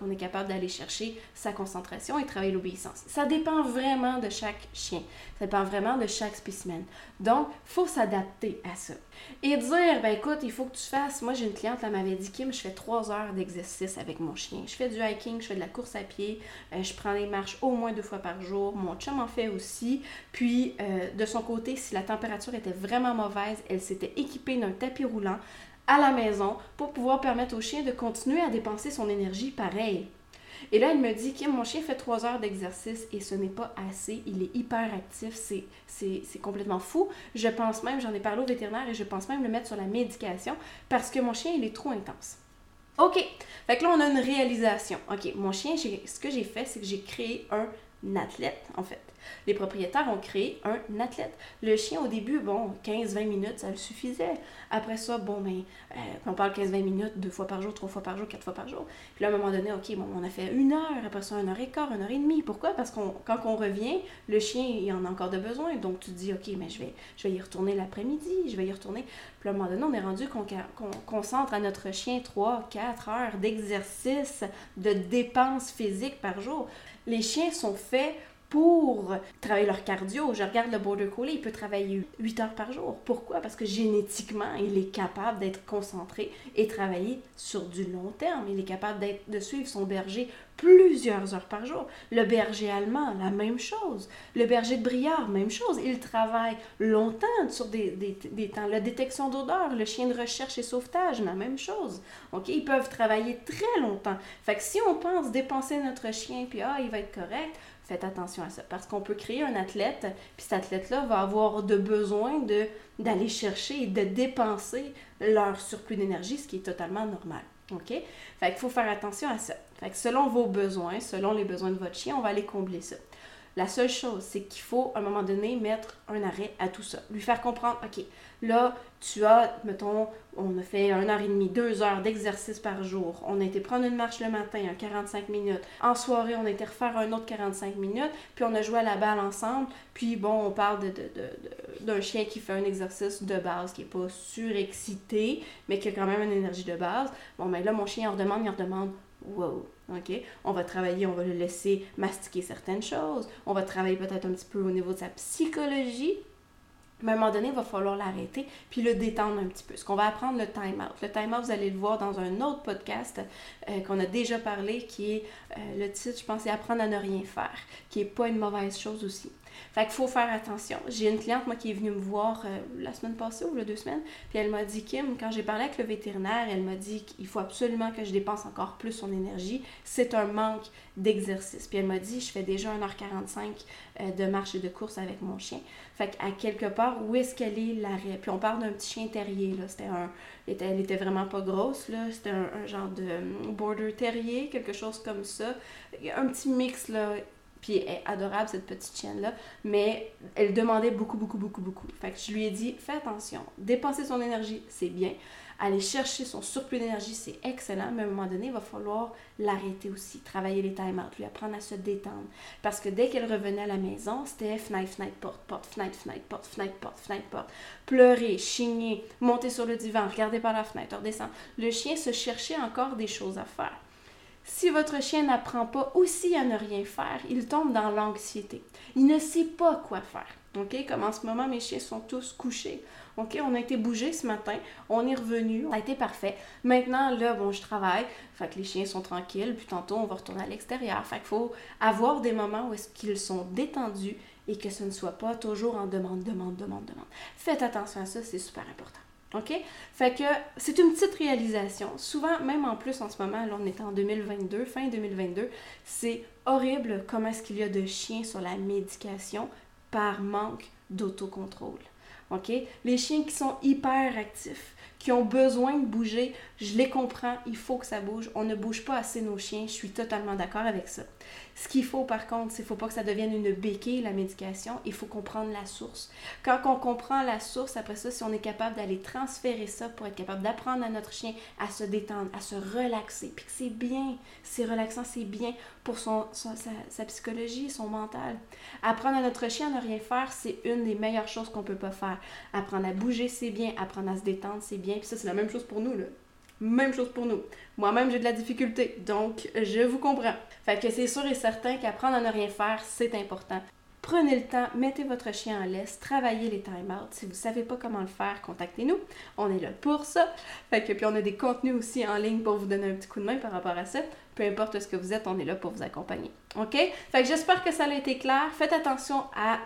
qu'on est capable d'aller chercher sa concentration et travailler l'obéissance. Ça dépend vraiment de chaque chien. Ça dépend vraiment de chaque spécimen. Donc, faut s'adapter à ça. Et dire, ben écoute, il faut que tu fasses. Moi, j'ai une cliente, elle m'avait dit, Kim, je fais trois heures d'exercice avec mon chien. Je fais du hiking, je fais de la course à pied, euh, je prends des marches au moins deux fois par jour. Mon chum en fait aussi. Puis, euh, de son côté, si la température était vraiment mauvaise, elle s'était équipée d'un tapis roulant à la maison pour pouvoir permettre au chien de continuer à dépenser son énergie pareil. Et là, elle me dit que mon chien fait trois heures d'exercice et ce n'est pas assez. Il est hyper actif. C'est complètement fou. Je pense même, j'en ai parlé au vétérinaire et je pense même le mettre sur la médication parce que mon chien, il est trop intense. OK. Fait que là, on a une réalisation. OK, mon chien, ce que j'ai fait, c'est que j'ai créé un athlète, en fait. Les propriétaires ont créé un athlète. Le chien, au début, bon, 15-20 minutes, ça le suffisait. Après ça, bon, ben, euh, on parle 15-20 minutes, deux fois par jour, trois fois par jour, quatre fois par jour. Puis là, à un moment donné, OK, bon, on a fait une heure, après ça, une heure et quart, une heure et demie. Pourquoi? Parce qu'on quand on revient, le chien, il en a encore de besoin. Donc, tu te dis, OK, mais je vais, je vais y retourner l'après-midi, je vais y retourner. Puis à un moment donné, on est rendu qu'on concentre à notre chien 3, 4 heures d'exercice, de dépenses physiques par jour. Les chiens sont faits pour travailler leur cardio. Je regarde le border collie, il peut travailler 8 heures par jour. Pourquoi? Parce que génétiquement, il est capable d'être concentré et travailler sur du long terme. Il est capable de suivre son berger plusieurs heures par jour. Le berger allemand, la même chose. Le berger de Briard, même chose. Il travaille longtemps sur des, des, temps. La détection d'odeur, le chien de recherche et sauvetage, la même chose. OK? Ils peuvent travailler très longtemps. Fait que si on pense dépenser notre chien, puis ah, il va être correct, faites attention à ça. Parce qu'on peut créer un athlète, puis cet athlète-là va avoir de besoin d'aller chercher et de dépenser leur surplus d'énergie, ce qui est totalement normal. OK? Fait faut faire attention à ça. Fait que selon vos besoins, selon les besoins de votre chien, on va aller combler ça. La seule chose, c'est qu'il faut, à un moment donné, mettre un arrêt à tout ça. Lui faire comprendre, OK, là, tu as, mettons, on a fait 1 heure et demie, 2 heures d'exercice par jour. On a été prendre une marche le matin, un 45 minutes. En soirée, on a été refaire un autre 45 minutes. Puis on a joué à la balle ensemble. Puis bon, on parle d'un chien qui fait un exercice de base, qui n'est pas surexcité, mais qui a quand même une énergie de base. Bon, mais ben là, mon chien, il redemande, il redemande, wow, OK? On va travailler, on va le laisser mastiquer certaines choses. On va travailler peut-être un petit peu au niveau de sa psychologie. Mais à un moment donné, il va falloir l'arrêter puis le détendre un petit peu. Ce qu'on va apprendre le time-out. Le time-out, vous allez le voir dans un autre podcast euh, qu'on a déjà parlé, qui est euh, le titre, je pense, c'est Apprendre à ne rien faire, qui n'est pas une mauvaise chose aussi. Fait qu'il faut faire attention. J'ai une cliente, moi, qui est venue me voir euh, la semaine passée ou les deux semaines, puis elle m'a dit, Kim, quand j'ai parlé avec le vétérinaire, elle m'a dit qu'il faut absolument que je dépense encore plus son énergie. C'est un manque d'exercice. Puis elle m'a dit, je fais déjà 1h45 euh, de marche et de course avec mon chien. Fait qu'à quelque part, où est-ce qu'elle est l'arrêt? Puis on parle d'un petit chien terrier, là. C'était un... Elle était vraiment pas grosse, là. C'était un, un, genre de euh, border terrier, quelque chose comme ça. Un petit mix, là puis elle est adorable, cette petite chienne-là. Mais elle demandait beaucoup, beaucoup, beaucoup, beaucoup. Fait que je lui ai dit, fais attention. Dépenser son énergie, c'est bien. Aller chercher son surplus d'énergie, c'est excellent. Mais à un moment donné, il va falloir l'arrêter aussi. Travailler les time-out, lui apprendre à se détendre. Parce que dès qu'elle revenait à la maison, c'était fenêtre, fenêtre, porte, porte, fenêtre, fenêtre, porte, fenêtre, porte, fenêtre, porte. Pleurer, chigner, monter sur le divan, regarder par la fenêtre, redescendre. Le chien se cherchait encore des choses à faire. Si votre chien n'apprend pas aussi à ne rien faire, il tombe dans l'anxiété. Il ne sait pas quoi faire. OK? Comme en ce moment, mes chiens sont tous couchés. OK? On a été bougés ce matin. On est revenu. Ça a été parfait. Maintenant, là, bon, je travaille. Fait que les chiens sont tranquilles. Puis tantôt, on va retourner à l'extérieur. Fait qu'il faut avoir des moments où est-ce qu'ils sont détendus et que ce ne soit pas toujours en demande, demande, demande, demande. Faites attention à ça, c'est super important. OK? Fait que c'est une petite réalisation. Souvent, même en plus en ce moment, là on est en 2022, fin 2022, c'est horrible comment est-ce qu'il y a de chiens sur la médication par manque d'autocontrôle. OK? Les chiens qui sont hyper actifs, qui ont besoin de bouger, je les comprends, il faut que ça bouge. On ne bouge pas assez nos chiens, je suis totalement d'accord avec ça. Ce qu'il faut par contre, c'est qu'il ne faut pas que ça devienne une béquille, la médication, il faut comprendre la source. Quand on comprend la source, après ça, si on est capable d'aller transférer ça pour être capable d'apprendre à notre chien à se détendre, à se relaxer, puis que c'est bien, c'est relaxant, c'est bien pour son, sa, sa, psychologie, son mental. Apprendre à notre chien à ne rien faire, c'est une des meilleures choses qu'on peut pas faire. Apprendre à bouger, c'est bien. Apprendre à se détendre, c'est bien. Puis ça, c'est la même chose pour nous, là. Même chose pour nous. Moi-même, j'ai de la difficulté, donc je vous comprends. Fait que c'est sûr et certain qu'apprendre à ne rien faire, c'est important. Prenez le temps, mettez votre chien en laisse, travaillez les time-out. Si vous ne savez pas comment le faire, contactez-nous. On est là pour ça. Fait que puis on a des contenus aussi en ligne pour vous donner un petit coup de main par rapport à ça. Peu importe ce que vous êtes, on est là pour vous accompagner. OK? Fait que j'espère que ça a été clair. Faites attention à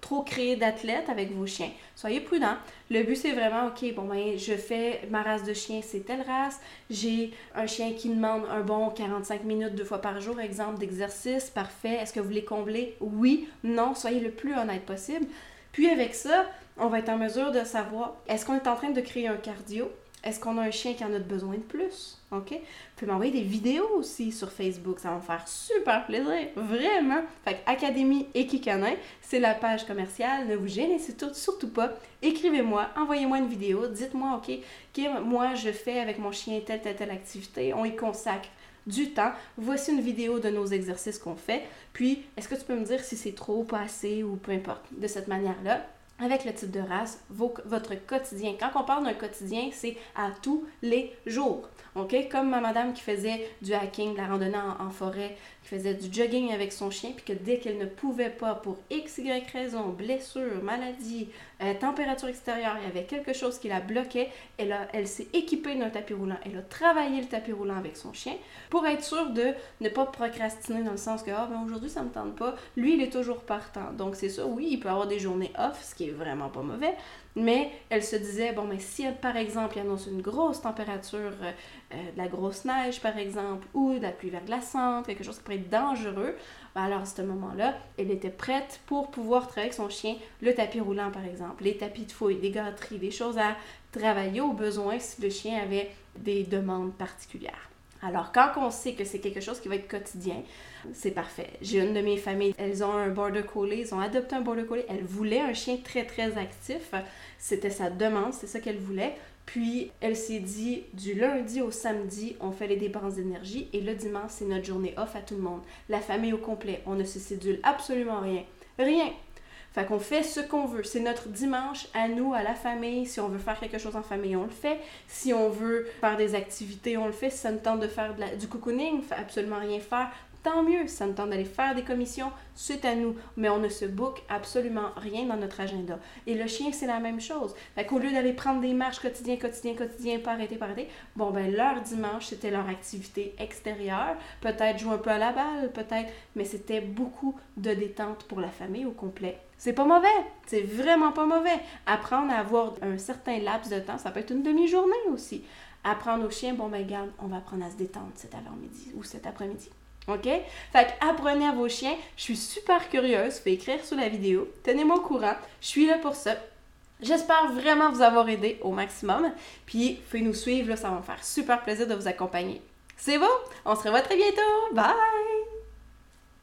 trop créer d'athlètes avec vos chiens. Soyez prudents. Le but, c'est vraiment, OK, bon, ben, je fais ma race de chien, c'est telle race. J'ai un chien qui demande un bon 45 minutes deux fois par jour, exemple d'exercice. Parfait. Est-ce que vous les comblez? Oui, non. Soyez le plus honnête possible. Puis avec ça, on va être en mesure de savoir, est-ce qu'on est en train de créer un cardio? Est-ce qu'on a un chien qui en a besoin de plus? OK? Vous pouvez m'envoyer des vidéos aussi sur Facebook. Ça va me faire super plaisir. Vraiment. Fait Académie Equicanin, c'est la page commerciale. Ne vous gênez surtout pas. Écrivez-moi, envoyez-moi une vidéo. Dites-moi, OK, Kim, moi, je fais avec mon chien telle, telle, telle activité. On y consacre du temps. Voici une vidéo de nos exercices qu'on fait. Puis, est-ce que tu peux me dire si c'est trop, pas assez ou peu importe. De cette manière-là, avec le type de race, votre quotidien. Quand on parle d'un quotidien, c'est à tous les jours. OK? Comme ma madame qui faisait du hiking, de la randonnée en, forêt, qui faisait du jogging avec son chien, puis que dès qu'elle ne pouvait pas, pour x, y raison, blessure, maladie, euh, température extérieure, il y avait quelque chose qui la bloquait, elle, elle s'est équipée d'un tapis roulant. Elle a travaillé le tapis roulant avec son chien pour être sûre de ne pas procrastiner dans le sens que, ah, ben aujourd'hui, ça me tente pas. Lui, il est toujours partant. Donc, c'est ça, oui, il peut avoir des journées off, ce qui est vraiment pas mauvais, mais elle se disait, bon, mais si par exemple, il annonce une grosse température, euh, euh, de la grosse neige par exemple, ou de la pluie verglaçante, quelque chose qui pourrait être dangereux, ben alors à ce moment-là, elle était prête pour pouvoir travailler avec son chien le tapis roulant par exemple, les tapis de fouille, des gâteries, des choses à travailler au besoin si le chien avait des demandes particulières. Alors, quand on sait que c'est quelque chose qui va être quotidien, c'est parfait. J'ai une de mes familles, elles ont un border collie, ils ont adopté un border collie. Elle voulait un chien très, très actif. C'était sa demande, c'est ça qu'elle voulait. Puis, elle s'est dit, du lundi au samedi, on fait les dépenses d'énergie et le dimanche, c'est notre journée off à tout le monde. La famille au complet. On ne se sédule absolument rien. Rien. Fait qu'on fait ce qu'on veut. C'est notre dimanche à nous, à la famille. Si on veut faire quelque chose en famille, on le fait. Si on veut faire des activités, on le fait. Si ça nous tente de faire du cocooning, absolument rien faire, tant mieux. Ça nous tente d'aller faire des commissions, c'est à nous. Mais on ne se book absolument rien dans notre agenda. Et le chien, c'est la même chose. Fait qu'au lieu d'aller prendre des marches quotidien, quotidien, quotidien, pas arrêter, pas arrêter, bon, ben, leur dimanche, c'était leur activité extérieure. Peut-être jouer un peu à la balle, peut-être, mais c'était beaucoup de détente pour la famille au complet. C'est pas mauvais, c'est vraiment pas mauvais. Apprendre à avoir un certain laps de temps, ça peut être une demi-journée aussi. Apprendre au chien, bon ben garde, on va apprendre à se détendre cet avant-midi ou cet après-midi. OK? Fait apprenez à vos chiens. Je suis super curieuse. Faites écrire sous la vidéo. Tenez-moi au courant. Je suis là pour ça. J'espère vraiment vous avoir aidé au maximum. Puis, faites nous suivre. Ça va me faire super plaisir de vous accompagner. C'est bon? On se revoit très bientôt. Bye!